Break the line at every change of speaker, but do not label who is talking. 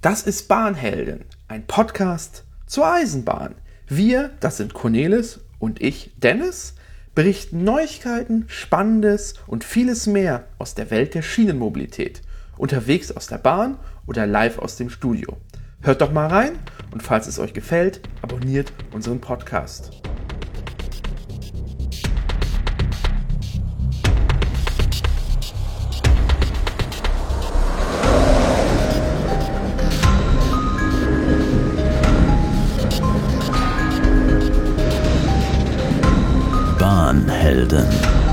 Das ist Bahnhelden, ein Podcast zur Eisenbahn. Wir, das sind Cornelis und ich, Dennis, berichten Neuigkeiten, Spannendes und vieles mehr aus der Welt der Schienenmobilität. Unterwegs aus der Bahn oder live aus dem Studio. Hört doch mal rein und falls es euch gefällt, abonniert unseren Podcast.
Bahnhelden.